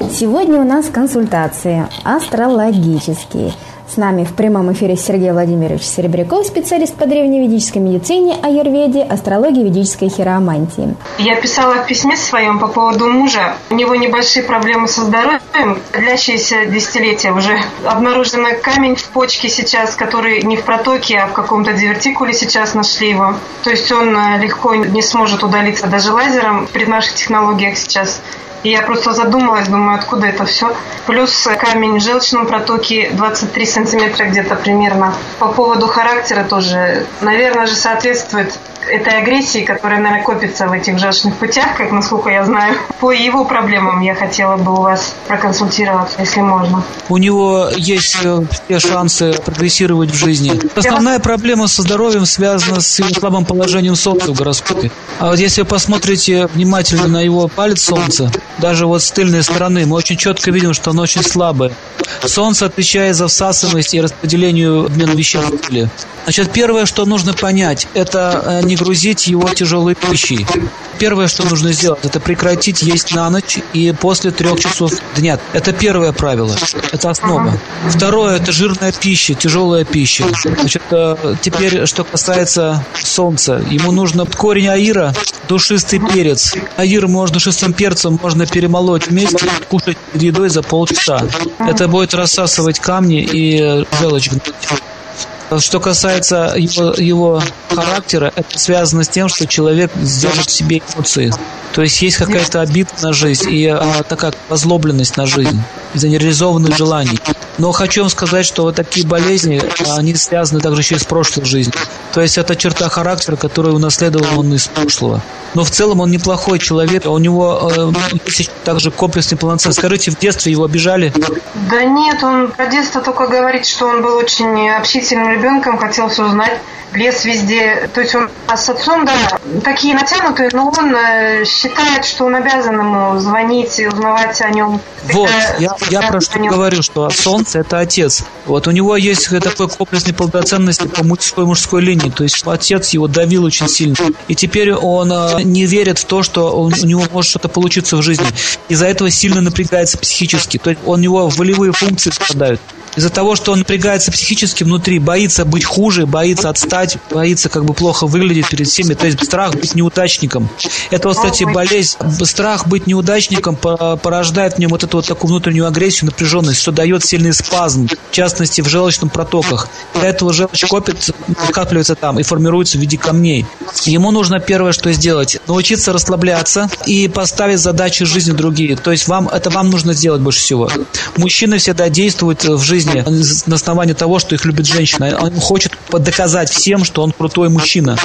Сегодня у нас консультации астрологические. С нами в прямом эфире Сергей Владимирович Серебряков, специалист по древневедической медицине, аюрведе, астрологии, ведической хиромантии. Я писала в письме своем по поводу мужа. У него небольшие проблемы со здоровьем, длящиеся десятилетия уже. Обнаружен камень в почке сейчас, который не в протоке, а в каком-то дивертикуле сейчас нашли его. То есть он э, легко не сможет удалиться даже лазером при наших технологиях сейчас. И я просто задумалась, думаю, откуда это все. Плюс камень в желчном протоке 23 сантиметра где-то примерно. По поводу характера тоже, наверное же, соответствует этой агрессии, которая, наверное, копится в этих желчных путях, как насколько я знаю. По его проблемам я хотела бы у вас проконсультироваться, если можно. У него есть э, все шансы прогрессировать в жизни. Основная проблема со здоровьем связана с его слабым положением Солнца в гороскопе. А вот если вы посмотрите внимательно на его палец Солнца, даже вот с тыльной стороны, мы очень четко видим, что он очень слабый. Солнце отвечает за всасываемость и распределению обмен веществ. Значит, первое, что нужно понять, это э, не грузить его тяжелой пищей. Первое, что нужно сделать, это прекратить есть на ночь и после трех часов дня. Это первое правило. Это основа. Второе, это жирная пища, тяжелая пища. Значит, э, теперь, что касается солнца, ему нужно корень аира, душистый перец. Аир можно душистым перцем можно перемолоть вместе, кушать едой за полчаса. Это будет рассасывать камни и желчь что касается его, его характера, это связано с тем, что человек сдержит в себе эмоции. То есть есть какая-то обида на жизнь и а, такая озлобленность на жизнь из-за нереализованных желаний. Но хочу вам сказать, что вот такие болезни, они связаны также еще и с прошлой жизнью. То есть это черта характера, которую унаследовал он из прошлого. Но в целом он неплохой человек, у него э, есть также комплексный полноценный. Скажите, в детстве его обижали? Да нет, он про детство только говорит, что он был очень общительным ребенком, хотел все узнать лес везде. То есть он а с отцом, да, такие натянутые, но он э, считает, что он обязан ему звонить и узнавать о нем. Вот, это, я, я про что говорю, что солнце это отец. Вот у него есть такой комплексной полноценности по мужской мужской линии. То есть отец его давил очень сильно. И теперь он э, не верит в то, что он, у него может что-то получиться в жизни. Из-за этого сильно напрягается психически. То есть у него волевые функции страдают из-за того, что он напрягается психически внутри, боится быть хуже, боится отстать, боится как бы плохо выглядеть перед всеми, то есть страх быть неудачником. Это, вот, кстати, болезнь, страх быть неудачником порождает в нем вот эту вот такую внутреннюю агрессию, напряженность, что дает сильный спазм, в частности, в желчном протоках. Для этого желчь копит, накапливается там и формируется в виде камней. Ему нужно первое, что сделать, научиться расслабляться и поставить задачи жизни другие. То есть вам, это вам нужно сделать больше всего. Мужчины всегда действуют в жизни на основании того, что их любит женщина. Он хочет доказать всем, что он крутой мужчина.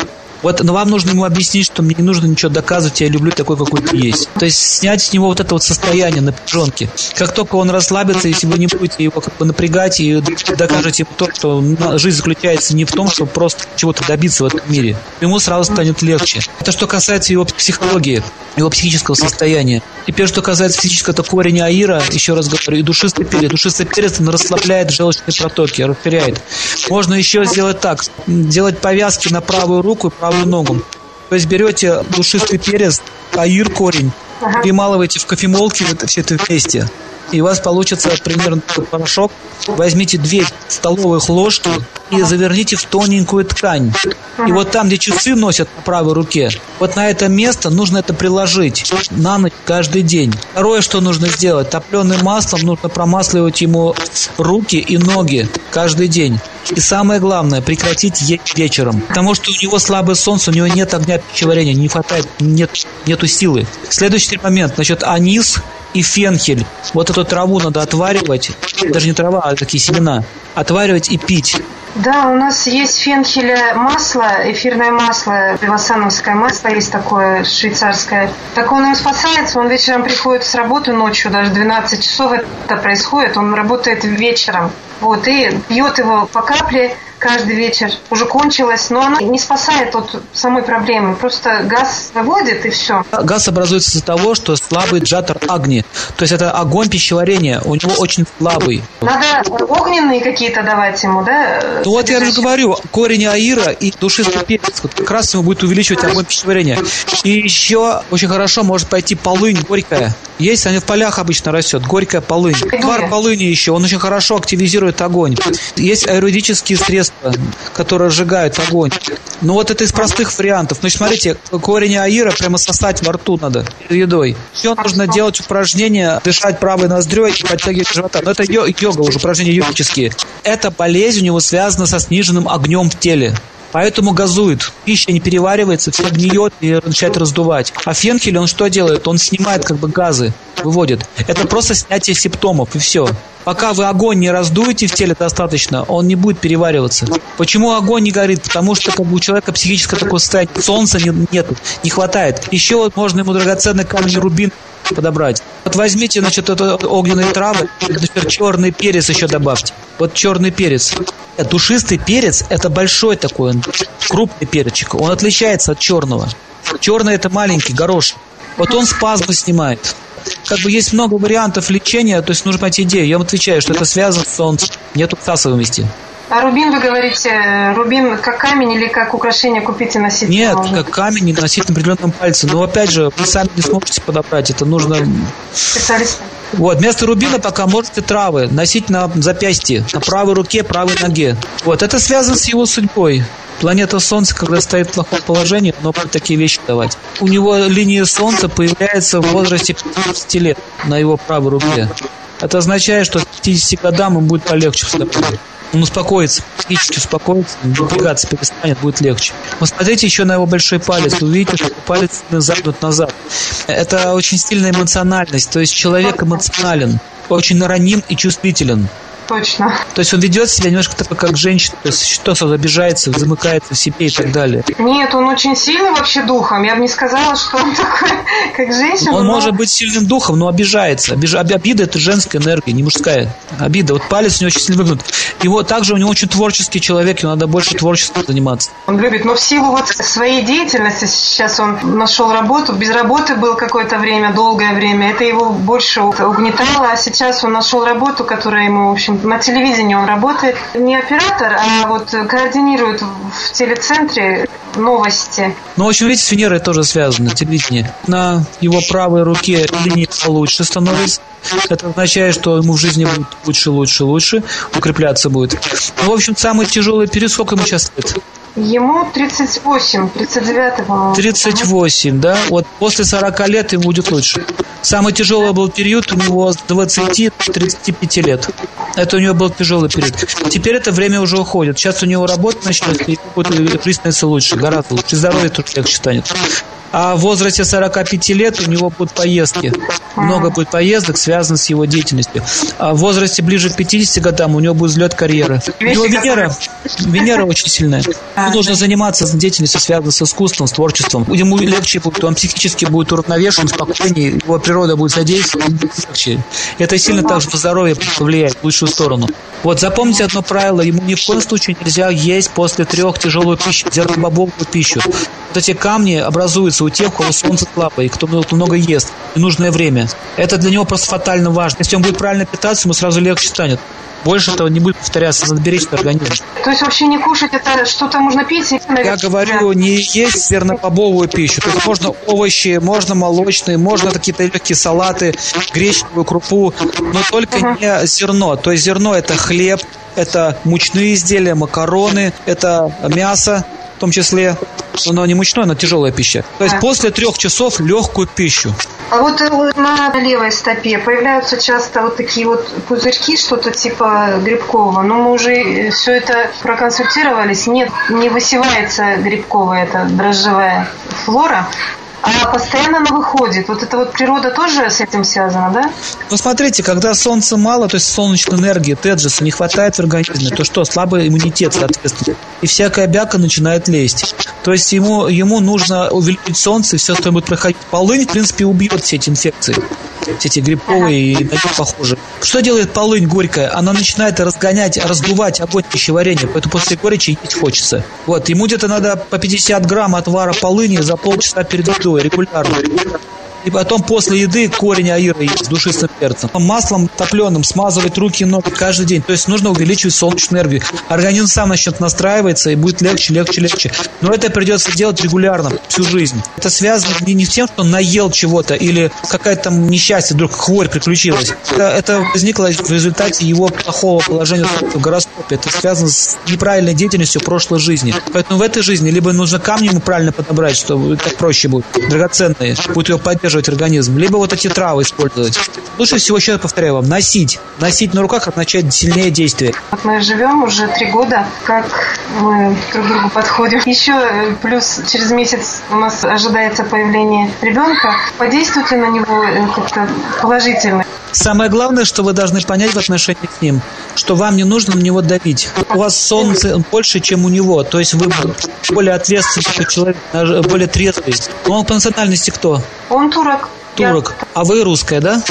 Вот, но вам нужно ему объяснить, что мне не нужно ничего доказывать, я люблю такой, какой ты есть. То есть снять с него вот это вот состояние напряженки. Как только он расслабится, если вы не будете его как бы напрягать и докажете ему то, что жизнь заключается не в том, чтобы просто чего-то добиться в этом мире, ему сразу станет легче. Это что касается его психологии, его психического состояния. Теперь, что касается физического, это корень аира, еще раз говорю, и душистый перец. Душистый перец, он расслабляет желчные протоки, расширяет. Можно еще сделать так, делать повязки на правую руку и правую ногу. То есть берете душистый перец, аир корень, перемалываете в кофемолке вот все это вместе и у вас получится примерно такой порошок. Возьмите две столовых ложки и заверните в тоненькую ткань. И вот там, где часы носят на правой руке, вот на это место нужно это приложить на ночь каждый день. Второе, что нужно сделать, топленым маслом нужно промасливать ему руки и ноги каждый день. И самое главное, прекратить есть вечером. Потому что у него слабое солнце, у него нет огня пищеварения, не хватает, нет, нету силы. Следующий момент, значит, анис и фенхель. Вот эту траву надо отваривать, даже не трава, а такие семена, отваривать и пить. Да, у нас есть фенхеля масло, эфирное масло, пивосановское масло есть такое швейцарское. Так он им спасается, он вечером приходит с работы ночью, даже 12 часов это происходит, он работает вечером. Вот, и пьет его по капле, каждый вечер уже кончилась, но она не спасает от самой проблемы. Просто газ выводит и все. Газ образуется из-за того, что слабый джатор агни. То есть это огонь пищеварения. У него очень слабый. Надо огненные какие-то давать ему, да? Ну вот я же говорю, корень аира и душистый перец вот как раз ему будет увеличивать огонь пищеварения. И еще очень хорошо может пойти полынь горькая. Есть, они в полях обычно растет. Горькая полынь. Твар полыни еще, он очень хорошо активизирует огонь. Есть аэродические средства, которые сжигают огонь. Ну вот это из простых вариантов. Значит, смотрите, корень аира прямо сосать во рту надо едой. Все нужно делать упражнения, дышать правой ноздрёй и подтягивать живота. Но это йога уже, упражнения йогические. Эта болезнь у него связана со сниженным огнем в теле. Поэтому газует. Пища не переваривается, все гниет и начинает раздувать. А фенхель, он что делает? Он снимает как бы газы, выводит. Это просто снятие симптомов, и все. Пока вы огонь не раздуете в теле достаточно, он не будет перевариваться. Почему огонь не горит? Потому что как у человека психическое такое состояние. Солнца не, нет, не хватает. Еще вот можно ему драгоценный камень рубин подобрать. Вот возьмите, значит, это огненные травы, например, черный перец еще добавьте. Вот черный перец. Душистый перец – это большой такой, крупный перчик. Он отличается от черного. Черный – это маленький горошек. Вот он спазмы снимает. Как бы есть много вариантов лечения, то есть нужно понять идею. Я вам отвечаю, что это связано с солнцем. Нету всасываемости. А рубин, вы говорите, рубин как камень или как украшение купить и носить? Нет, можно? как камень и носить на определенном пальце. Но опять же, вы сами не сможете подобрать. Это нужно... Специалисты. Вот, вместо рубина пока можете травы носить на запястье, на правой руке, правой ноге. Вот, это связано с его судьбой. Планета Солнце, когда стоит в плохом положении, но будет такие вещи давать. У него линия Солнца появляется в возрасте 50 лет на его правой руке. Это означает, что к 50 годам ему будет полегче в он успокоится, психически успокоится, напрягаться перестанет, будет легче. Посмотрите еще на его большой палец, вы увидите, что палец загнут назад. Это очень сильная эмоциональность, то есть человек эмоционален, очень раним и чувствителен точно. То есть он ведет себя немножко так, как женщина, то есть что-то обижается, замыкается в себе и так далее. Нет, он очень сильный вообще духом. Я бы не сказала, что он такой, как женщина. Он но... может быть сильным духом, но обижается. Обиж... Обида это женская энергия, не мужская. Обида. Вот палец у него очень сильно выгнут. Его также у него очень творческий человек, ему надо больше творчеством заниматься. Он любит, но в силу вот своей деятельности сейчас он нашел работу, без работы был какое-то время, долгое время. Это его больше угнетало, а сейчас он нашел работу, которая ему, в общем, на телевидении он работает. Не оператор, а вот координирует в телецентре новости. Ну, в общем, видите, с Венерой тоже связано, телевидение. На его правой руке линия получше становится. Это означает, что ему в жизни будет лучше, лучше, лучше, укрепляться будет. Ну, в общем, самый тяжелый период, сколько ему сейчас лет? Ему 38, 39 по-моему. 38, да? Вот после 40 лет ему будет лучше. Самый тяжелый был период у него с 20 до 35 лет. Это у него был тяжелый период. Теперь это время уже уходит. Сейчас у него работа начнется, и будет становится лучше, гораздо лучше. Здоровье тоже легче станет. А в возрасте 45 лет у него будут поездки. Много будет поездок, связанных с его деятельностью. А в возрасте ближе к 50 годам у него будет взлет карьеры. У него Венера, Венера очень сильная. Ему нужно заниматься деятельностью, связанной с искусством, с творчеством. Ему легче будет, он психически будет уравновешен, спокойнее, его природа будет задействована. Это сильно также на здоровье повлияет в лучшую сторону. Вот запомните одно правило, ему ни в коем случае нельзя есть после трех тяжелую пищу, зернобобовую пищу. Вот эти камни образуются у тех, у кого солнце слабое, и кто много ест, и нужное время. Это для него просто фатально важно. Если он будет правильно питаться, ему сразу легче станет. Больше этого не будет повторяться, надо беречь организм. То есть вообще не кушать, это что-то можно пить? Я говорю, не есть зернобобовую пищу. То есть можно овощи, можно молочные, можно какие-то легкие салаты, гречневую крупу, но только uh-huh. не зерно. То есть зерно это хлеб, это мучные изделия, макароны, это мясо, в том числе, но не мучное, но тяжелая пища. То есть после трех часов легкую пищу. А вот э, на левой стопе появляются часто вот такие вот пузырьки, что-то типа грибкового. Но мы уже э, все это проконсультировались. Нет, не высевается грибковая, это дрожжевая флора. А постоянно она выходит. Вот это вот природа тоже с этим связана, да? Ну, смотрите, когда солнца мало, то есть солнечной энергии, теджеса не хватает в организме, то что, слабый иммунитет, соответственно. И всякая бяка начинает лезть. То есть ему, ему нужно увеличить солнце, и все, что будет проходить. Полынь, в принципе, убьет все эти инфекции. Все эти грибковые и на них похожие. Что делает полынь горькая? Она начинает разгонять, раздувать огонь пищеварения, поэтому после горечи есть хочется. Вот, ему где-то надо по 50 грамм отвара полыни за полчаса перед едой регулярно. И потом после еды корень аира с душистым перцем. Маслом топленым смазывать руки и ноги каждый день. То есть нужно увеличивать солнечную энергию. Организм сам начнет настраиваться и будет легче, легче, легче. Но это придется делать регулярно, всю жизнь. Это связано не, не с тем, что наел чего-то или какая-то там несчастье, вдруг хворь приключилась. Это, это возникло в результате его плохого положения в гороскопе. Это связано с неправильной деятельностью прошлой жизни. Поэтому в этой жизни либо нужно камни ему правильно подобрать, чтобы так проще будет, драгоценные, будет его поддерживать поддерживать организм, либо вот эти травы использовать. Лучше всего, еще раз повторяю вам, носить. Носить на руках, начать сильнее действие. Вот мы живем уже три года, как мы друг к другу подходим. Еще э, плюс через месяц у нас ожидается появление ребенка. Подействует ли на него э, как-то положительно? Самое главное, что вы должны понять в отношении к ним, что вам не нужно на него давить. У вас солнце больше, чем у него. То есть вы более ответственный человек, более трезвый. Он по национальности кто? Он турок. Турок. Я... А вы русская, да?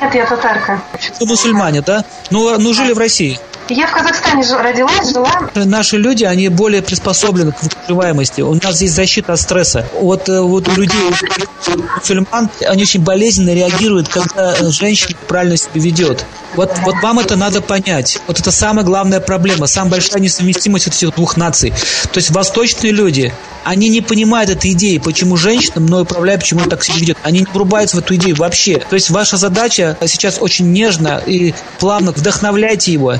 Нет, я татарка. Вы мусульмане, да? Ну, ну жили в России? Я в Казахстане родилась, жила. Наши люди, они более приспособлены к выживаемости. У нас здесь защита от стресса. Вот, э, вот у людей, мусульман, они очень болезненно реагируют, когда женщина правильно себя ведет. Вот, вот вам это надо понять. Вот это самая главная проблема, самая большая несовместимость вот этих двух наций. То есть восточные люди, они не понимают этой идеи, почему женщина мной управляет, почему он так себя ведет. Они не врубаются в эту идею вообще. То есть ваша задача сейчас очень нежно и плавно вдохновляйте его,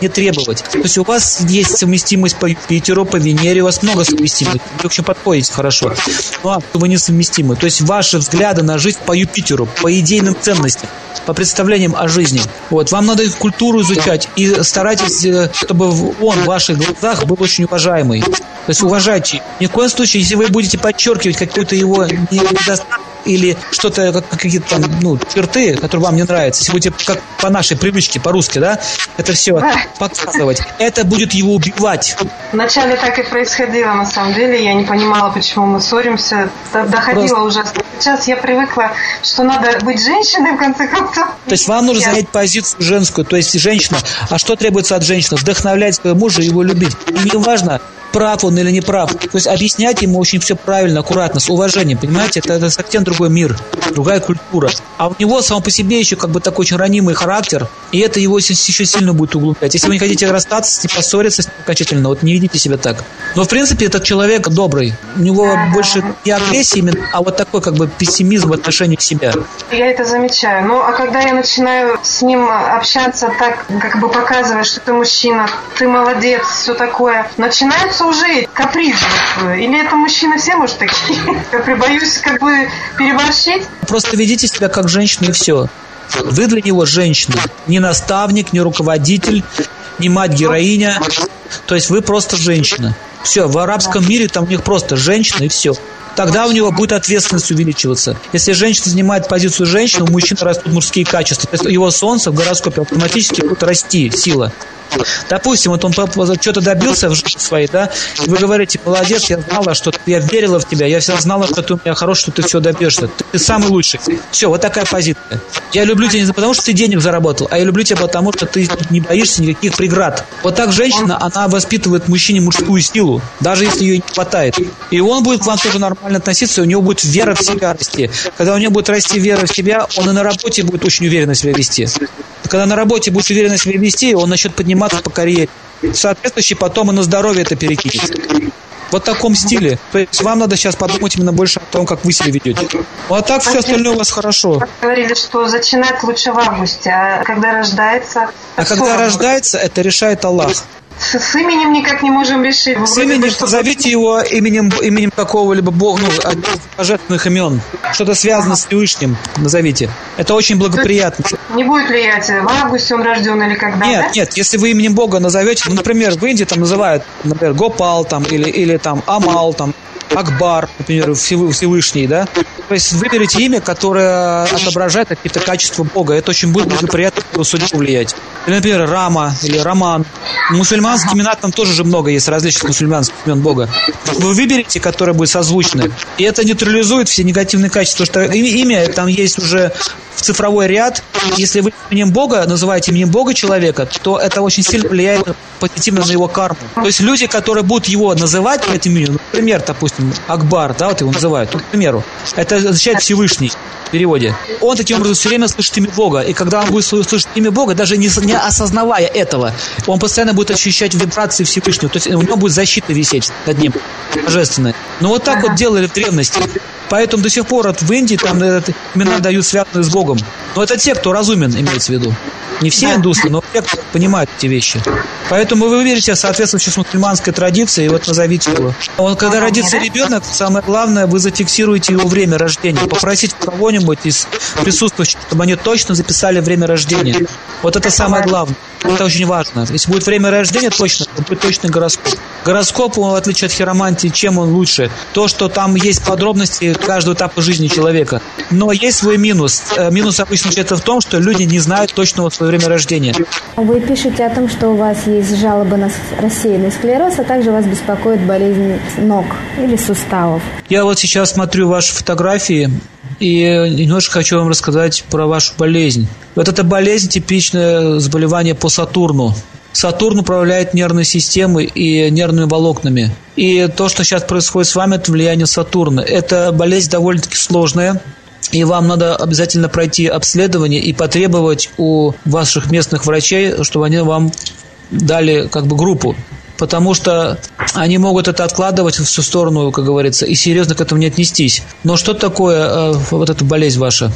не требовать. То есть у вас есть совместимость по Юпитеру, по Венере, у вас много совместимых. Вы, в общем, подходите хорошо. Ну, а вы несовместимы. То есть ваши взгляды на жизнь по Юпитеру, по идейным ценностям по представлениям о жизни. Вот, вам надо культуру изучать и старайтесь, э, чтобы он в ваших глазах был очень уважаемый. То есть уважайте. Ни в коем случае, если вы будете подчеркивать какой-то его недостаток, или что-то, как, какие-то там, ну, черты, которые вам не нравятся, если будете как по нашей привычке, по-русски, да, это все показывать, это будет его убивать. Вначале так и происходило, на самом деле, я не понимала, почему мы ссоримся, доходило уже. Сейчас я привыкла, что надо быть женщиной, в конце концов. То есть вам нужно занять позицию женскую, то есть женщина, а что требуется от женщины? Вдохновлять своего мужа и его любить. И не важно, прав он или не прав. То есть объяснять ему очень все правильно, аккуратно, с уважением, понимаете? Это, это совсем другой мир, другая культура. А у него сам по себе еще как бы такой очень ранимый характер, и это его еще сильно будет углублять. Если вы не хотите расстаться с поссориться с ним окончательно, вот не ведите себя так. Но в принципе этот человек добрый. У него больше не агрессия именно, а вот такой как бы пессимизм в отношении к себе. Я это замечаю. Ну, а когда я начинаю с ним общаться так, как бы показывая, что ты мужчина, ты молодец, все такое, начинается уже капризы. Или это мужчины все, может, такие? Я прибоюсь как бы переборщить. Просто ведите себя как женщина и все. Вы для него женщина. Не наставник, не руководитель, не мать-героиня. То есть вы просто женщина. Все, в арабском мире там у них просто женщина и все. Тогда у него будет ответственность увеличиваться. Если женщина занимает позицию женщины, у мужчины растут мужские качества. То есть его солнце в гороскопе автоматически будет расти сила. Допустим, вот он что-то добился в жизни своей, да, и вы говорите, молодец, я знала, что я верила в тебя, я всегда знала, что ты у меня хороший, что ты все добьешься, ты, ты самый лучший. Все, вот такая позиция. Я люблю тебя не потому, что ты денег заработал, а я люблю тебя потому, что ты не боишься никаких преград. Вот так женщина, она воспитывает мужчине мужскую силу, даже если ее не хватает. И он будет к вам тоже нормально относиться, у него будет вера в себя расти. Когда у него будет расти вера в себя, он и на работе будет очень уверенно себя вести. Когда на работе будет уверенно себя вести, он начнет подниматься по карьере. Соответствующий потом и на здоровье это перекинет. Вот в таком стиле. То есть вам надо сейчас подумать именно больше о том, как вы себя ведете. Ну, а так все остальное у вас хорошо. Говорили, что начинать лучше в августе, а когда рождается... А когда рождается, это решает Аллах. С, с именем никак не можем решить. С именем, что зовите его именем, именем какого-либо бога, ну, божественных имен. Что-то связано с Всевышним, назовите. Это очень благоприятно. Не будет влиять, в августе он рожден или когда, Нет, да? нет, если вы именем бога назовете, ну, например, в Индии там называют, например, Гопал там, или, или там Амал там, Акбар, например, Всевышний, да? То есть выберите имя, которое отображает какие-то качества Бога. Это очень будет благоприятно на судьбу влиять. Или, например, Рама или Роман. У мусульман мусульманские имена там тоже же много есть различных мусульманских имен Бога. Вы выберете, которое будет созвучно, и это нейтрализует все негативные качества, что имя там есть уже в цифровой ряд. Если вы именем Бога называете именем Бога человека, то это очень сильно влияет позитивно на его карму. То есть люди, которые будут его называть этим именем, например, допустим, Акбар, да, вот его называют, ну, к примеру, это означает Всевышний в переводе. Он таким образом все время слышит имя Бога. И когда он будет слышать имя Бога, даже не, не осознавая этого, он постоянно будет ощущать вибрации Всевышнего. То есть у него будет защита висеть над ним, божественная. Но вот так вот делали в древности. Поэтому до сих пор вот в Индии там имена дают связанные с Богом. Но это те, кто разумен, имеется в виду. Не все индусы, но те, кто понимают эти вещи. Поэтому вы выберете с мусульманской традиции, и вот назовите его. Он, когда родится ребенок, самое главное, вы зафиксируете его время рождения. Попросите кого-нибудь из присутствующих, чтобы они точно записали время рождения. Вот это самое главное. Это очень важно. Если будет время рождения точно, то будет точный гороскоп. Гороскоп, в отличие от хиромантии, чем он лучше? То, что там есть подробности каждого этапа жизни человека. Но есть свой минус. Э, минус обычно это в том, что люди не знают точного свое время рождения. Вы пишете о том, что у вас есть жалобы на рассеянный склероз, а также вас беспокоит болезнь ног или суставов. Я вот сейчас смотрю ваши фотографии и немножко хочу вам рассказать про вашу болезнь. Вот эта болезнь типичное заболевание по Сатурну. Сатурн управляет нервной системой и нервными волокнами. И то, что сейчас происходит с вами, это влияние Сатурна. Это болезнь довольно-таки сложная. И вам надо обязательно пройти обследование и потребовать у ваших местных врачей, чтобы они вам дали как бы группу потому что они могут это откладывать всю сторону, как говорится, и серьезно к этому не отнестись. Но что такое э, вот эта болезнь ваша,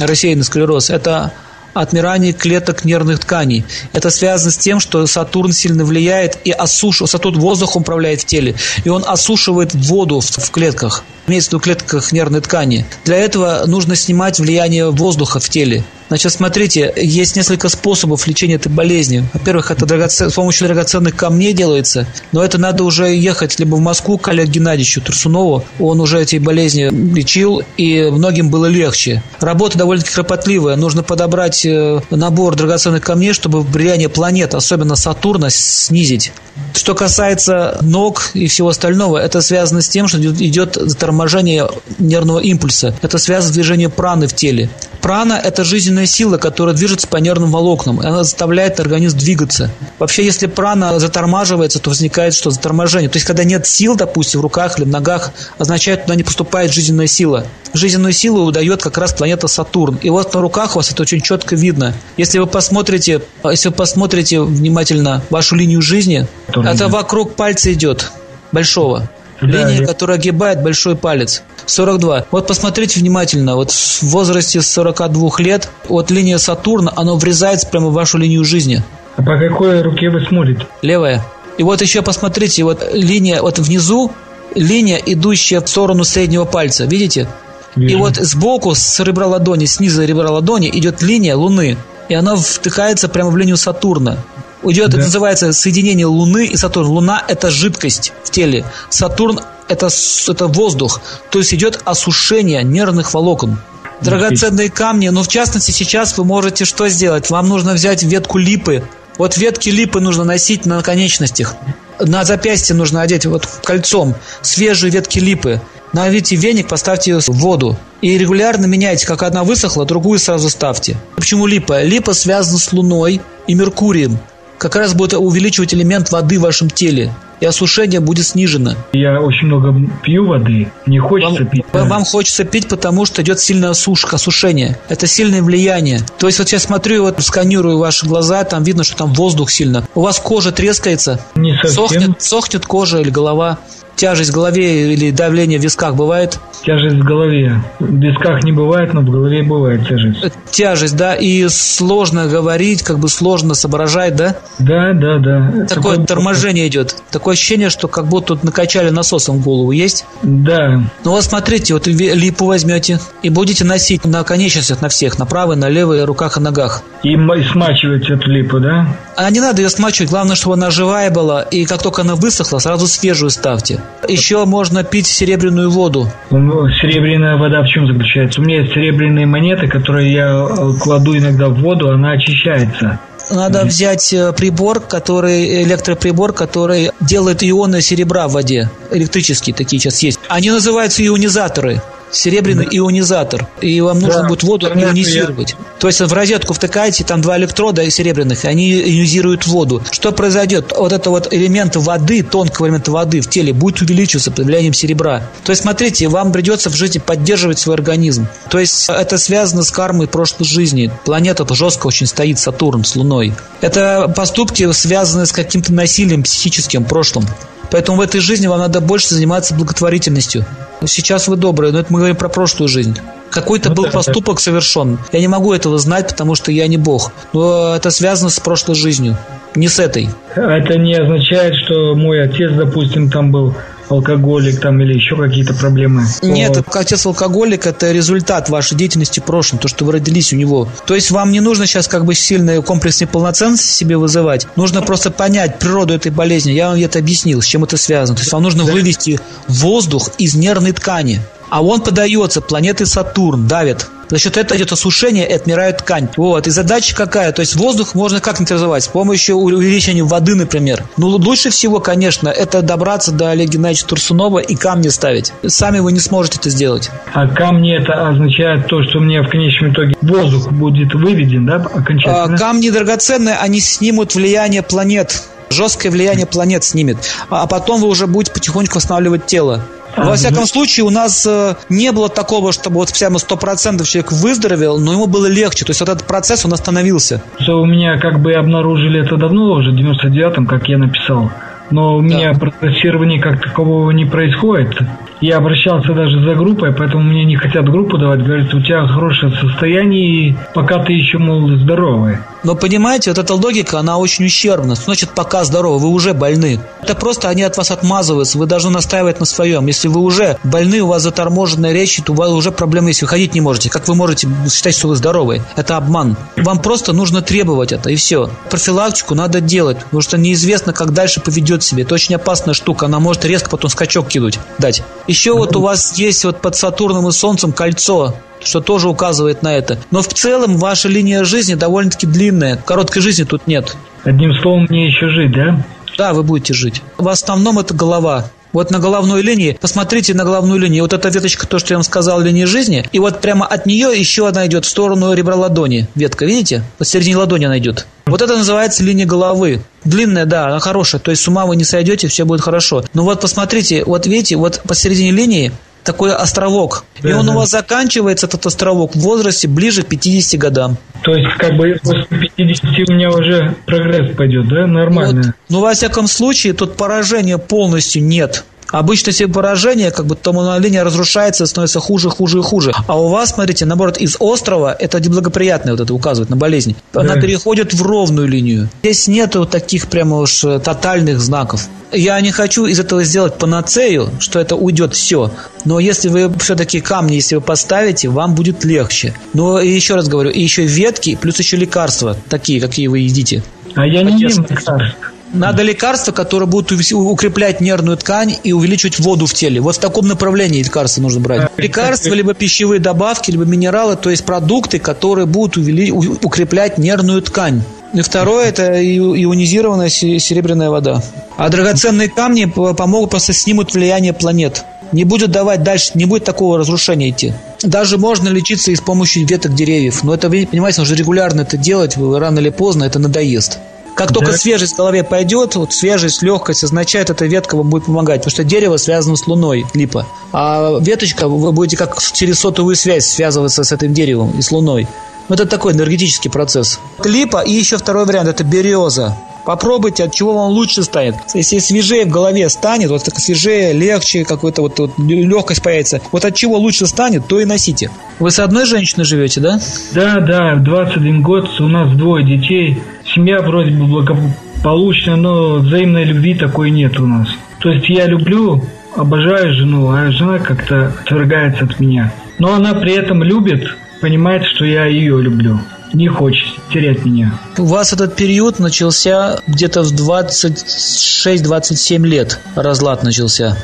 рассеянный склероз? Это отмирание клеток нервных тканей. Это связано с тем, что Сатурн сильно влияет и осушивает, Сатурн воздухом управляет в теле, и он осушивает воду в клетках, имеется в клетках нервной ткани. Для этого нужно снимать влияние воздуха в теле. Значит, смотрите, есть несколько способов лечения этой болезни. Во-первых, это драгоцен... с помощью драгоценных камней делается, но это надо уже ехать либо в Москву к Олегу Геннадьевичу Турсунову, он уже эти болезни лечил, и многим было легче. Работа довольно-таки кропотливая, нужно подобрать э, набор драгоценных камней, чтобы влияние планет, особенно Сатурна, снизить. Что касается ног и всего остального, это связано с тем, что идет заторможение нервного импульса. Это связано с движением праны в теле. Прана – это жизненная сила, которая движется по нервным волокнам. Она заставляет организм двигаться. Вообще, если прана затормаживается, то возникает что? Заторможение. То есть, когда нет сил, допустим, в руках или в ногах, означает, туда не поступает жизненная сила. Жизненную силу удает как раз планета Сатурн. И вот на руках у вас это очень четко видно. Если вы посмотрите, если вы посмотрите внимательно вашу линию жизни, это вокруг пальца идет большого. Линия, да, которая огибает большой палец. 42. Вот посмотрите внимательно. Вот в возрасте 42 лет вот линия Сатурна, она врезается прямо в вашу линию жизни. А по какой руке вы смотрите? Левая. И вот еще посмотрите, вот линия вот внизу, линия, идущая в сторону среднего пальца. Видите? Вижу. И вот сбоку, с ребра ладони, снизу ребра ладони идет линия Луны. И она втыкается прямо в линию Сатурна. Идет, да. это называется соединение Луны и Сатурна. Луна – это жидкость в теле. Сатурн – это, это воздух. То есть идет осушение нервных волокон. Драгоценные камни, но в частности сейчас вы можете что сделать? Вам нужно взять ветку липы. Вот ветки липы нужно носить на конечностях. На запястье нужно одеть вот кольцом свежие ветки липы. Налейте веник, поставьте ее в воду. И регулярно меняйте, как одна высохла, другую сразу ставьте. Почему липа? Липа связана с Луной и Меркурием как раз будет увеличивать элемент воды в вашем теле и осушение будет снижено. Я очень много пью воды, не хочется вам, пить. Вам, вам хочется пить, потому что идет сильная осушка, осушение. Это сильное влияние. То есть вот я смотрю, вот сканирую ваши глаза, там видно, что там воздух сильно. У вас кожа трескается, не совсем. Сохнет, сохнет кожа или голова. Тяжесть в голове или давление в висках бывает? Тяжесть в голове. В висках не бывает, но в голове бывает тяжесть. Э, тяжесть, да, и сложно говорить, как бы сложно соображать, да? Да, да, да. Такое Такой... торможение идет. Такое ощущение, что как будто тут накачали насосом голову, есть? Да. Ну вот смотрите, вот липу возьмете и будете носить на конечностях на всех, на правой, на левой, руках и ногах. И смачивать эту липу, да? А не надо ее смачивать, главное, чтобы она живая была, и как только она высохла, сразу свежую ставьте. Еще можно пить серебряную воду. Серебряная вода в чем заключается? У меня есть серебряные монеты, которые я э, кладу иногда в воду, она очищается. надо mm-hmm. взять э, прибор, который, электроприбор, который делает ионы серебра в воде. Электрические такие сейчас есть. Они называются ионизаторы серебряный да. ионизатор, и вам нужно да, будет воду ионизировать. Я... То есть в розетку втыкаете, там два электрода серебряных, они ионизируют воду. Что произойдет? Вот это вот элемент воды, тонкого элемента воды в теле будет увеличиваться появлением серебра. То есть смотрите, вам придется в жизни поддерживать свой организм. То есть это связано с кармой прошлой жизни. Планета жестко очень стоит, Сатурн с Луной. Это поступки, связанные с каким-то насилием психическим прошлым. Поэтому в этой жизни вам надо больше заниматься благотворительностью. Сейчас вы добрые, но это мы говорим про прошлую жизнь. Какой-то ну, был да, поступок да. совершен. Я не могу этого знать, потому что я не Бог. Но это связано с прошлой жизнью, не с этой. Это не означает, что мой отец, допустим, там был алкоголик там или еще какие-то проблемы? Нет, вот. отец алкоголик это результат вашей деятельности в прошлом, то, что вы родились у него. То есть вам не нужно сейчас как бы сильную комплексную полноценность себе вызывать. Нужно просто понять природу этой болезни. Я вам это объяснил, с чем это связано. То есть вам нужно вывести воздух из нервной ткани. А он подается планеты Сатурн, давит. За счет этого идет осушение и отмирает ткань. Вот. И задача какая? То есть воздух можно как нейтрализовать? С помощью увеличения воды, например. Ну, лучше всего, конечно, это добраться до Олега Геннадьевича Турсунова и камни ставить. Сами вы не сможете это сделать. А камни это означает то, что мне в конечном итоге воздух будет выведен, да, окончательно? А, камни драгоценные, они снимут влияние планет жесткое влияние планет снимет. А потом вы уже будете потихоньку восстанавливать тело. Во всяком случае, у нас э, не было такого, чтобы вот прямо сто процентов человек выздоровел, но ему было легче. То есть вот этот процесс, он остановился. Что у меня как бы обнаружили это давно, уже в 99-м, как я написал. Но у да. меня процессирования как такового не происходит. Я обращался даже за группой, поэтому мне не хотят группу давать. Говорят, у тебя хорошее состояние, пока ты еще, мол, здоровый. Но понимаете, вот эта логика, она очень ущербна. Значит, пока здоровы, вы уже больны. Это просто они от вас отмазываются. Вы должны настаивать на своем. Если вы уже больны, у вас заторможенная речь, то у вас уже проблемы есть. Вы ходить не можете. Как вы можете считать, что вы здоровы? Это обман. Вам просто нужно требовать это, и все. Профилактику надо делать, потому что неизвестно, как дальше поведет себя. Это очень опасная штука. Она может резко потом скачок кинуть, дать. Еще вот у вас есть вот под Сатурном и Солнцем кольцо что тоже указывает на это. Но в целом ваша линия жизни довольно-таки длинная. Короткой жизни тут нет. Одним словом, мне еще жить, да? Да, вы будете жить. В основном это голова. Вот на головной линии, посмотрите на головную линию. Вот эта веточка, то, что я вам сказал, линии жизни. И вот прямо от нее еще одна идет в сторону ребра ладони. Ветка, видите? Посередине ладони она идет. Вот это называется линия головы. Длинная, да, она хорошая. То есть с ума вы не сойдете, все будет хорошо. Но вот посмотрите, вот видите, вот посередине линии такой островок. Да, и он да. у вас заканчивается, этот островок, в возрасте ближе к 50 годам. То есть, как бы после 50 у меня уже прогресс пойдет, да? Нормально. Вот. Ну, во всяком случае, тут поражения полностью нет. Обычно все поражения, как бы линия разрушается, становится хуже, хуже и хуже. А у вас, смотрите, наоборот, из острова, это неблагоприятное вот это указывает на болезнь, она переходит в ровную линию. Здесь нету таких прямо уж э, тотальных знаков. Я не хочу из этого сделать панацею, что это уйдет все. Но если вы все-таки камни, если вы поставите, вам будет легче. Но еще раз говорю, и еще ветки, плюс еще лекарства, такие, какие вы едите. А я не ем лекарств. Надо лекарства, которые будут укреплять нервную ткань и увеличивать воду в теле. Вот в таком направлении лекарства нужно брать. Лекарства, либо пищевые добавки, либо минералы, то есть продукты, которые будут увели... укреплять нервную ткань. И второе – это ионизированная серебряная вода. А драгоценные камни помогут, просто снимут влияние планет. Не будет давать дальше, не будет такого разрушения идти. Даже можно лечиться и с помощью веток деревьев. Но это, понимаете, нужно регулярно это делать, рано или поздно это надоест. Как только да. свежесть в голове пойдет, вот свежесть, легкость означает, эта ветка вам будет помогать, потому что дерево связано с луной, липа. А веточка, вы будете как через сотовую связь связываться с этим деревом и с луной. Вот это такой энергетический процесс. Липа и еще второй вариант – это береза. Попробуйте, от чего вам лучше станет. Если свежее в голове станет, вот так свежее, легче, какой-то вот, вот легкость появится, вот от чего лучше станет, то и носите. Вы с одной женщиной живете, да? Да, да, 21 год, у нас двое детей. Семья вроде бы благополучная, но взаимной любви такой нет у нас. То есть я люблю, обожаю жену, а жена как-то отвергается от меня. Но она при этом любит, понимает, что я ее люблю. Не хочет потерять меня. У вас этот период начался где-то в 26-27 лет. Разлад начался.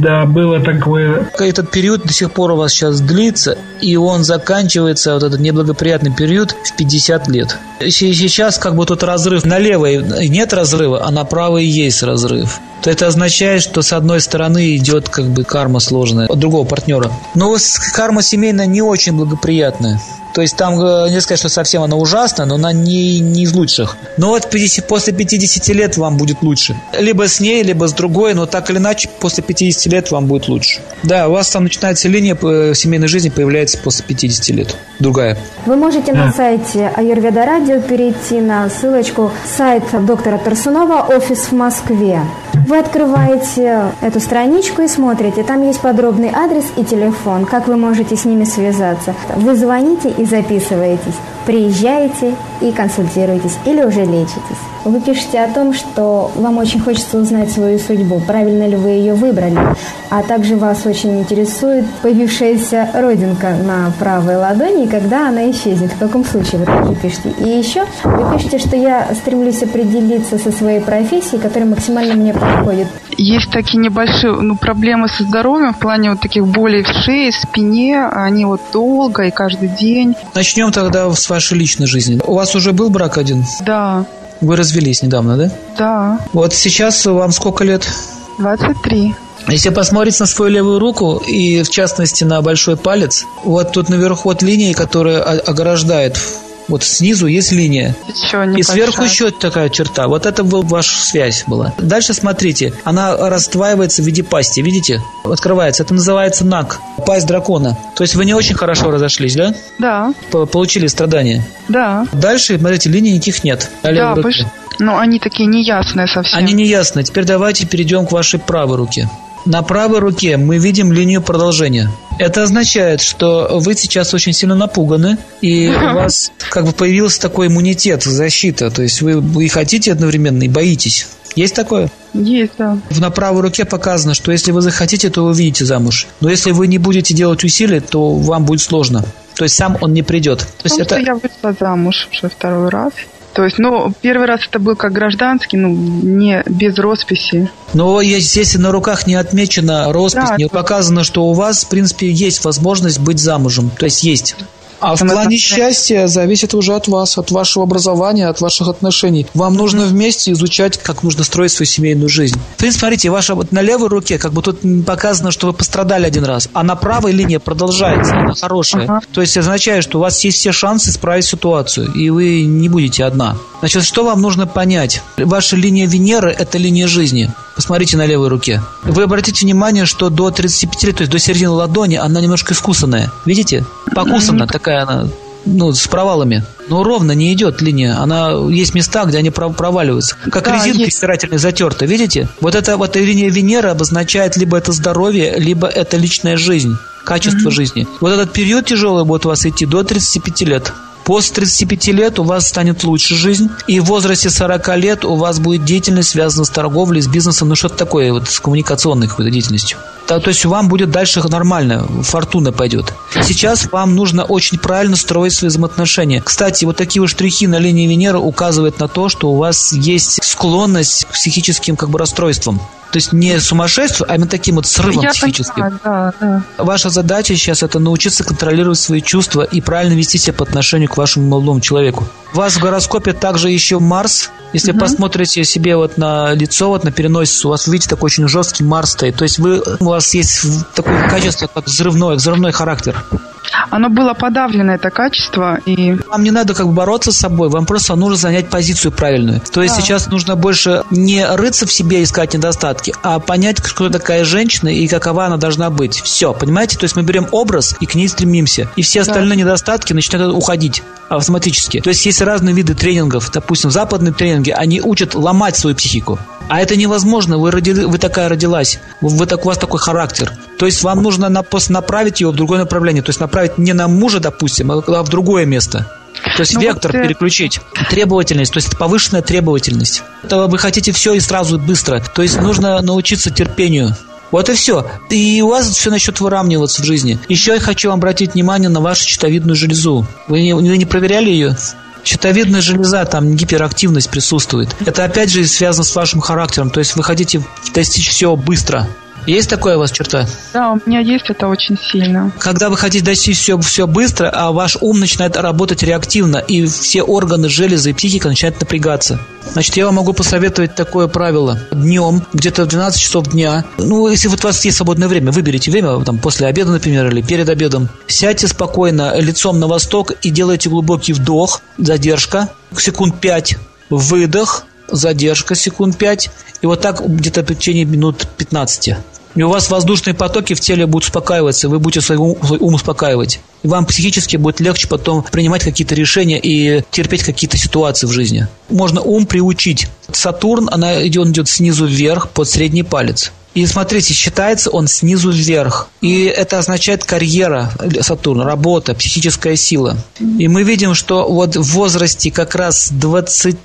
Да, было такое. Этот период до сих пор у вас сейчас длится, и он заканчивается, вот этот неблагоприятный период, в 50 лет. Сейчас как бы тут разрыв на левой нет разрыва, а на правой есть разрыв то это означает, что с одной стороны идет как бы карма сложная от другого партнера. Но карма семейная не очень благоприятная. То есть там э, не сказать, что совсем она ужасна, но она не, не из лучших. Но вот 50, после 50 лет вам будет лучше. Либо с ней, либо с другой, но так или иначе после 50 лет вам будет лучше. Да, у вас там начинается линия э, семейной жизни, появляется после 50 лет. Другая. Вы можете на сайте Аюрведа Радио перейти на ссылочку сайт доктора Тарсунова «Офис в Москве». Вы открываете эту страничку и смотрите. Там есть подробный адрес и телефон, как вы можете с ними связаться. Вы звоните и записываетесь приезжаете и консультируетесь или уже лечитесь. Вы пишете о том, что вам очень хочется узнать свою судьбу, правильно ли вы ее выбрали, а также вас очень интересует появившаяся родинка на правой ладони и когда она исчезнет, в каком случае вы такие пишете. И еще вы пишете, что я стремлюсь определиться со своей профессией, которая максимально мне подходит. Есть такие небольшие ну, проблемы со здоровьем в плане вот таких болей в шее, спине, они вот долго и каждый день. Начнем тогда с вашей личной жизни. У вас уже был брак один? Да. Вы развелись недавно, да? Да. Вот сейчас вам сколько лет? 23. Если посмотреть на свою левую руку и, в частности, на большой палец, вот тут наверху вот линии, которая ограждает вот снизу есть линия. и сверху еще такая черта. Вот это был ваша связь была. Дальше смотрите, она раздваивается в виде пасти, видите? Открывается. Это называется нак, пасть дракона. То есть вы не очень хорошо разошлись, да? Да. Получили страдания? Да. Дальше, смотрите, линий никаких нет. Да, больше... Ну, они такие неясные совсем. Они неясные. Теперь давайте перейдем к вашей правой руке. На правой руке мы видим линию продолжения. Это означает, что вы сейчас очень сильно напуганы, и у вас как бы появился такой иммунитет, защита. То есть вы, вы хотите одновременно и боитесь. Есть такое? Есть, да. На правой руке показано, что если вы захотите, то вы выйдете замуж. Но если вы не будете делать усилий, то вам будет сложно. То есть сам он не придет. То есть это... я вышла замуж уже второй раз. То есть, ну, первый раз это был как гражданский, ну, не без росписи. Но если на руках не отмечена роспись, да, не показано, что у вас, в принципе, есть возможность быть замужем. То есть есть. А в плане счастья зависит уже от вас, от вашего образования, от ваших отношений. Вам нужно вместе изучать, как нужно строить свою семейную жизнь. В принципе, смотрите, ваша вот на левой руке, как бы тут показано, что вы пострадали один раз, а на правой линии продолжается, она хорошая. Ага. То есть означает, что у вас есть все шансы исправить ситуацию, и вы не будете одна. Значит, что вам нужно понять? Ваша линия Венеры – это линия жизни. Посмотрите на левой руке. Вы обратите внимание, что до 35 лет, то есть до середины ладони, она немножко искусанная. Видите? Покусана, такая она, ну, с провалами. Но ровно не идет линия. Она есть места, где они проваливаются. Как да, резинка есть. стирательная затерта. Видите? Вот эта вот линия Венеры обозначает либо это здоровье, либо это личная жизнь, качество mm-hmm. жизни. Вот этот период тяжелый будет у вас идти до 35 лет. После 35 лет у вас станет лучше жизнь, и в возрасте 40 лет у вас будет деятельность, связанная с торговлей, с бизнесом, ну что-то такое, вот с коммуникационной какой-то деятельностью. То, то есть вам будет дальше нормально, фортуна пойдет. Сейчас вам нужно очень правильно строить свои взаимоотношения. Кстати, вот такие вот штрихи на линии Венеры указывают на то, что у вас есть склонность к психическим как бы расстройствам. То есть не сумасшествию, а именно таким вот срывом Я психическим. Понимаю, да, да. Ваша задача сейчас это научиться контролировать свои чувства и правильно вести себя по отношению к вашему молодому человеку. У вас в гороскопе также еще Марс. Если угу. посмотрите себе вот на лицо, вот на переносицу, у вас видите такой очень жесткий Марс стоит. То есть вы, у вас есть такое качество, как взрывной, взрывной характер. Оно было подавлено, это качество. И... Вам не надо как бы бороться с собой, вам просто нужно занять позицию правильную. То есть да. сейчас нужно больше не рыться в себе, искать недостатки, а понять, кто такая женщина и какова она должна быть. Все, понимаете? То есть мы берем образ и к ней стремимся. И все остальные да. недостатки начинают уходить автоматически. То есть есть разные виды тренингов. Допустим, западные тренинги, они учат ломать свою психику. А это невозможно, вы, родили, вы такая родилась, вы, так, у вас такой характер. То есть вам нужно на, направить его в другое направление, то есть направить не на мужа, допустим, а в другое место. То есть ну вектор вот, переключить. Требовательность, то есть это повышенная требовательность. Это вы хотите все и сразу быстро. То есть нужно научиться терпению. Вот и все. И у вас все начнет выравниваться в жизни. Еще я хочу обратить внимание на вашу щитовидную железу. Вы не, вы не проверяли ее? Щитовидная железа, там гиперактивность присутствует. Это опять же связано с вашим характером. То есть вы хотите достичь всего быстро. Есть такое у вас черта? Да, у меня есть это очень сильно. Когда вы хотите достичь все, все быстро, а ваш ум начинает работать реактивно, и все органы, железы и психика начинают напрягаться. Значит, я вам могу посоветовать такое правило. Днем, где-то в 12 часов дня, ну, если вот у вас есть свободное время, выберите время, там, после обеда, например, или перед обедом. Сядьте спокойно лицом на восток и делайте глубокий вдох, задержка, секунд 5, выдох, задержка секунд 5, и вот так где-то в течение минут 15 и у вас воздушные потоки в теле будут успокаиваться, вы будете свой ум, свой ум успокаивать. И вам психически будет легче потом принимать какие-то решения и терпеть какие-то ситуации в жизни. Можно ум приучить. Сатурн, она он идет снизу вверх под средний палец. И смотрите, считается он снизу вверх. И это означает карьера Сатурна, работа, психическая сила. И мы видим, что вот в возрасте как раз 20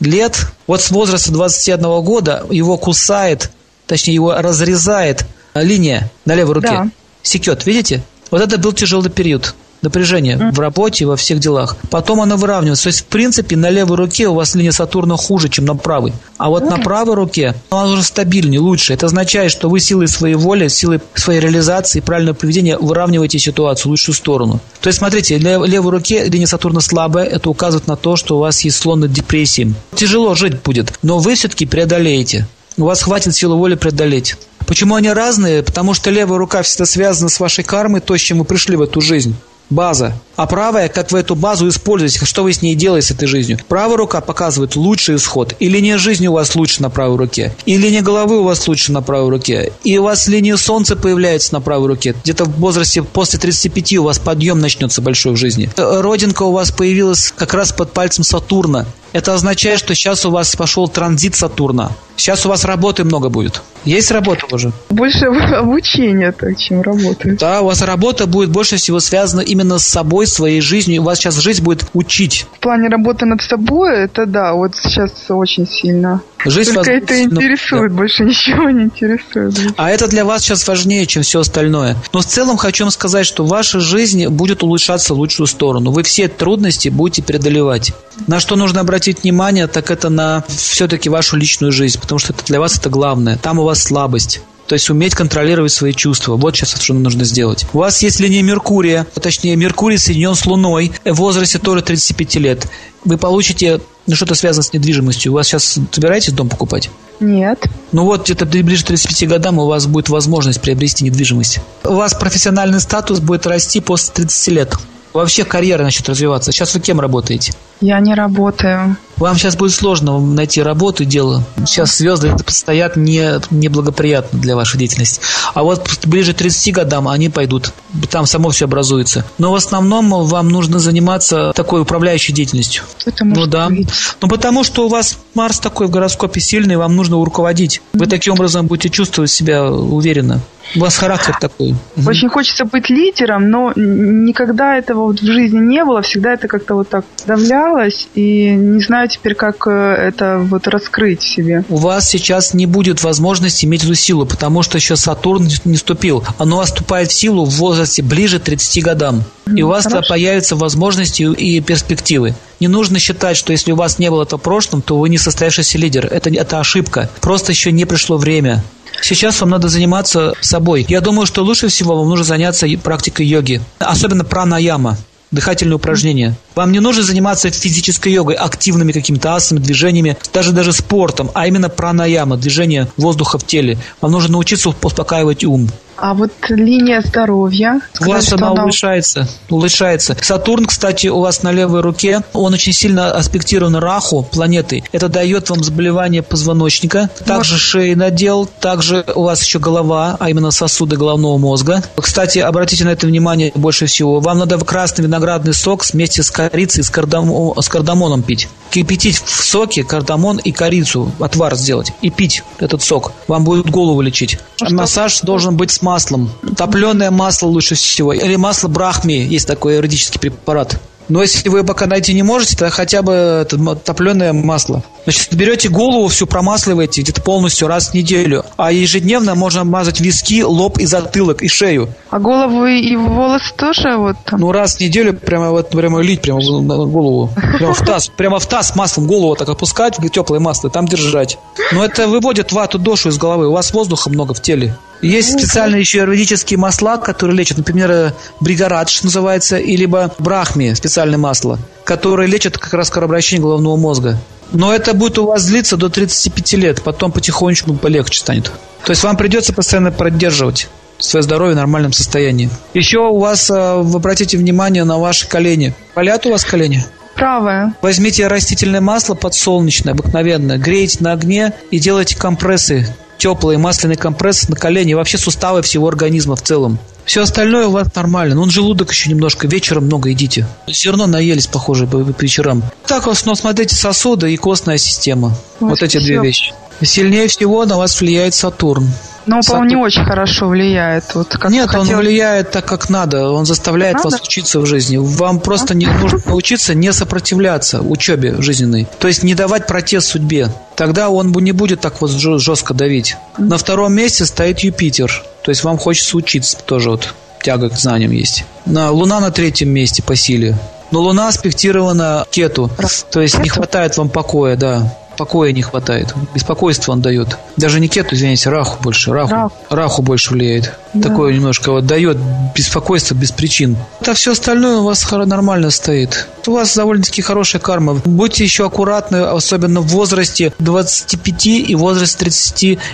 лет, вот с возраста 21 года его кусает точнее его разрезает линия на левой руке, да. секет, видите? Вот это был тяжелый период напряжения mm. в работе, во всех делах. Потом оно выравнивается. То есть, в принципе, на левой руке у вас линия Сатурна хуже, чем на правой. А вот mm. на правой руке она уже стабильнее, лучше. Это означает, что вы силой своей воли, силой своей реализации, правильного поведения выравниваете ситуацию в лучшую сторону. То есть, смотрите, для левой руке линия Сатурна слабая. Это указывает на то, что у вас есть склонность к депрессии. Тяжело жить будет, но вы все-таки преодолеете у вас хватит силы воли преодолеть. Почему они разные? Потому что левая рука всегда связана с вашей кармой, то, с чем вы пришли в эту жизнь. База. А правая, как вы эту базу используете, что вы с ней делаете с этой жизнью. Правая рука показывает лучший исход. И линия жизни у вас лучше на правой руке. И линия головы у вас лучше на правой руке. И у вас линия солнца появляется на правой руке. Где-то в возрасте после 35 у вас подъем начнется большой в жизни. Родинка у вас появилась как раз под пальцем Сатурна. Это означает, что сейчас у вас пошел транзит Сатурна. Сейчас у вас работы много будет. Есть работа уже? Больше обучения, так, чем работы. Да, у вас работа будет больше всего связана именно с собой, своей жизнью. У вас сейчас жизнь будет учить. В плане работы над собой, это да, вот сейчас очень сильно. Жизнь Только вас... это интересует, да. больше ничего не интересует. А это для вас сейчас важнее, чем все остальное. Но в целом хочу вам сказать, что ваша жизнь будет улучшаться в лучшую сторону. Вы все трудности будете преодолевать. На что нужно обратить внимание, так это на все-таки вашу личную жизнь, потому что это для вас это главное. Там у вас слабость. То есть уметь контролировать свои чувства. Вот сейчас что нужно сделать. У вас есть линия Меркурия, точнее Меркурий соединен с Луной в возрасте тоже 35 лет. Вы получите ну, что-то связано с недвижимостью. У вас сейчас собираетесь дом покупать? Нет. Ну вот, где-то ближе к 35 годам у вас будет возможность приобрести недвижимость. У вас профессиональный статус будет расти после 30 лет. Вообще карьера начнет развиваться. Сейчас вы кем работаете? Я не работаю. Вам сейчас будет сложно найти работу и дело. Сейчас звезды стоят не, неблагоприятно для вашей деятельности. А вот ближе к 30 годам они пойдут. Там само все образуется. Но в основном вам нужно заниматься такой управляющей деятельностью. Может ну да. Быть. Ну потому что у вас Марс такой в гороскопе сильный, вам нужно руководить. Вы таким образом будете чувствовать себя уверенно. У вас характер такой. Очень хочется быть лидером, но никогда этого вот в жизни не было. Всегда это как-то вот так давлялось. И не знаю теперь, как э, это вот раскрыть себе. У вас сейчас не будет возможности иметь эту силу, потому что еще Сатурн не вступил. Оно вступает в силу в возрасте ближе к 30 годам. И у вас Хорошо. появятся возможности и перспективы. Не нужно считать, что если у вас не было это в прошлом, то вы не состоявшийся лидер. Это, это ошибка. Просто еще не пришло время. Сейчас вам надо заниматься собой. Я думаю, что лучше всего вам нужно заняться практикой йоги, особенно пранаяма дыхательные упражнения. Вам не нужно заниматься физической йогой, активными какими-то асами, движениями, даже даже спортом, а именно пранаяма, движение воздуха в теле. Вам нужно научиться успокаивать ум. А вот линия здоровья. У вас она, она улучшается, улучшается. Сатурн, кстати, у вас на левой руке, он очень сильно аспектирован Раху, планетой. Это дает вам заболевание позвоночника. Также шеи надел, также у вас еще голова, а именно сосуды головного мозга. Кстати, обратите на это внимание больше всего. Вам надо красный виноградный сок вместе с корицей, с, кардам... с кардамоном пить. Кипятить в соке кардамон и корицу, отвар сделать, и пить этот сок. Вам будет голову лечить. Ну, Массаж должен быть с маслом. Топленое масло лучше всего. Или масло брахми, есть такой юридический препарат. Но если вы пока найти не можете, то хотя бы топленое масло. Значит, берете голову, всю промасливаете где-то полностью раз в неделю. А ежедневно можно мазать виски, лоб и затылок, и шею. А голову и волосы тоже вот там? Ну, раз в неделю прямо вот прямо лить прямо на голову. Прямо в таз. Прямо в таз маслом голову так опускать, теплое масло, там держать. Но это выводит вату дошу из головы. У вас воздуха много в теле. Есть специальные еще юридические масла, которые лечат, например, бригорадж называется, и либо брахми, специальное масло, которые лечат как раз кровообращение головного мозга. Но это будет у вас длиться до 35 лет, потом потихонечку полегче станет. То есть вам придется постоянно поддерживать свое здоровье в нормальном состоянии. Еще у вас, э, вы обратите внимание на ваши колени. Болят у вас колени? Правая. Возьмите растительное масло подсолнечное, обыкновенное, грейте на огне и делайте компрессы теплый масляный компресс на колени, вообще суставы всего организма в целом. Все остальное у вас нормально. Ну, желудок еще немножко. Вечером много едите. Зерно наелись, похоже, по, по вечерам. Так в основном смотрите сосуды и костная система. Вот, вот эти все. две вещи. Сильнее всего на вас влияет Сатурн. Но, по-моему, не очень хорошо влияет. Вот, как Нет, он влияет так, как надо. Он заставляет надо? вас учиться в жизни. Вам просто а? не нужно научиться не сопротивляться учебе жизненной. То есть не давать протест судьбе. Тогда он не будет так вот жестко давить. На втором месте стоит Юпитер. То есть вам хочется учиться тоже вот. Тяга к знаниям есть. На, Луна на третьем месте по силе. Но Луна аспектирована Кету. То есть не хватает вам покоя, да покоя не хватает. Беспокойство он дает. Даже не кету, извините, раху больше. Раху, Рах. раху больше влияет. Да. Такое немножко вот дает беспокойство без причин. Это все остальное у вас нормально стоит. У вас довольно-таки хорошая карма. Будьте еще аккуратны, особенно в возрасте 25 и возрасте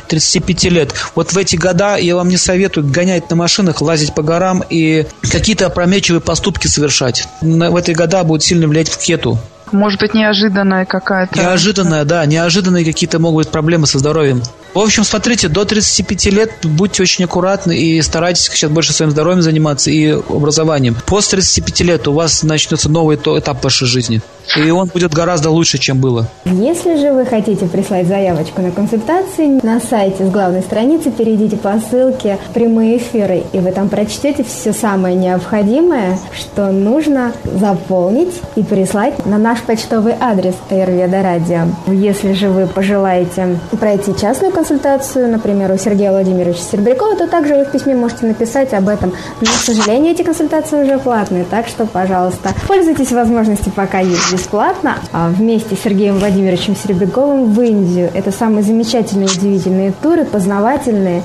30-35 лет. Вот в эти года я вам не советую гонять на машинах, лазить по горам и какие-то опрометчивые поступки совершать. В эти года будет сильно влиять в кету. Может быть, неожиданная какая-то. Неожиданная, да. Неожиданные какие-то могут быть проблемы со здоровьем. В общем, смотрите, до 35 лет будьте очень аккуратны и старайтесь сейчас больше своим здоровьем заниматься и образованием. После 35 лет у вас начнется новый этап вашей жизни. И он будет гораздо лучше, чем было. Если же вы хотите прислать заявочку на консультации, на сайте с главной страницы перейдите по ссылке «Прямые эфиры», и вы там прочтете все самое необходимое, что нужно заполнить и прислать на наш почтовый адрес Ayurveda Radio. Если же вы пожелаете пройти частную консультацию, например, у Сергея Владимировича Серебрякова, то также вы в письме можете написать об этом. Но, к сожалению, эти консультации уже платные, так что, пожалуйста, пользуйтесь возможностью, пока есть бесплатно, а вместе с Сергеем Владимировичем Серебряковым в Индию. Это самые замечательные, удивительные туры, познавательные,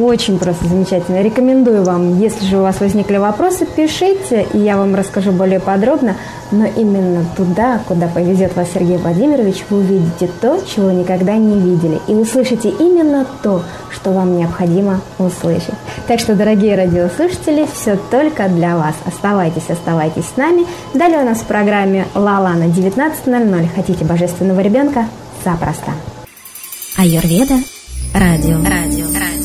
очень просто замечательно. Рекомендую вам, если же у вас возникли вопросы, пишите, и я вам расскажу более подробно. Но именно туда, куда повезет вас Сергей Владимирович, вы увидите то, чего никогда не видели. И услышите именно то, что вам необходимо услышать. Так что, дорогие радиослушатели, все только для вас. Оставайтесь, оставайтесь с нами. Далее у нас в программе «Лала» на 19.00. Хотите божественного ребенка? Запросто. Айурведа Радио. Радио.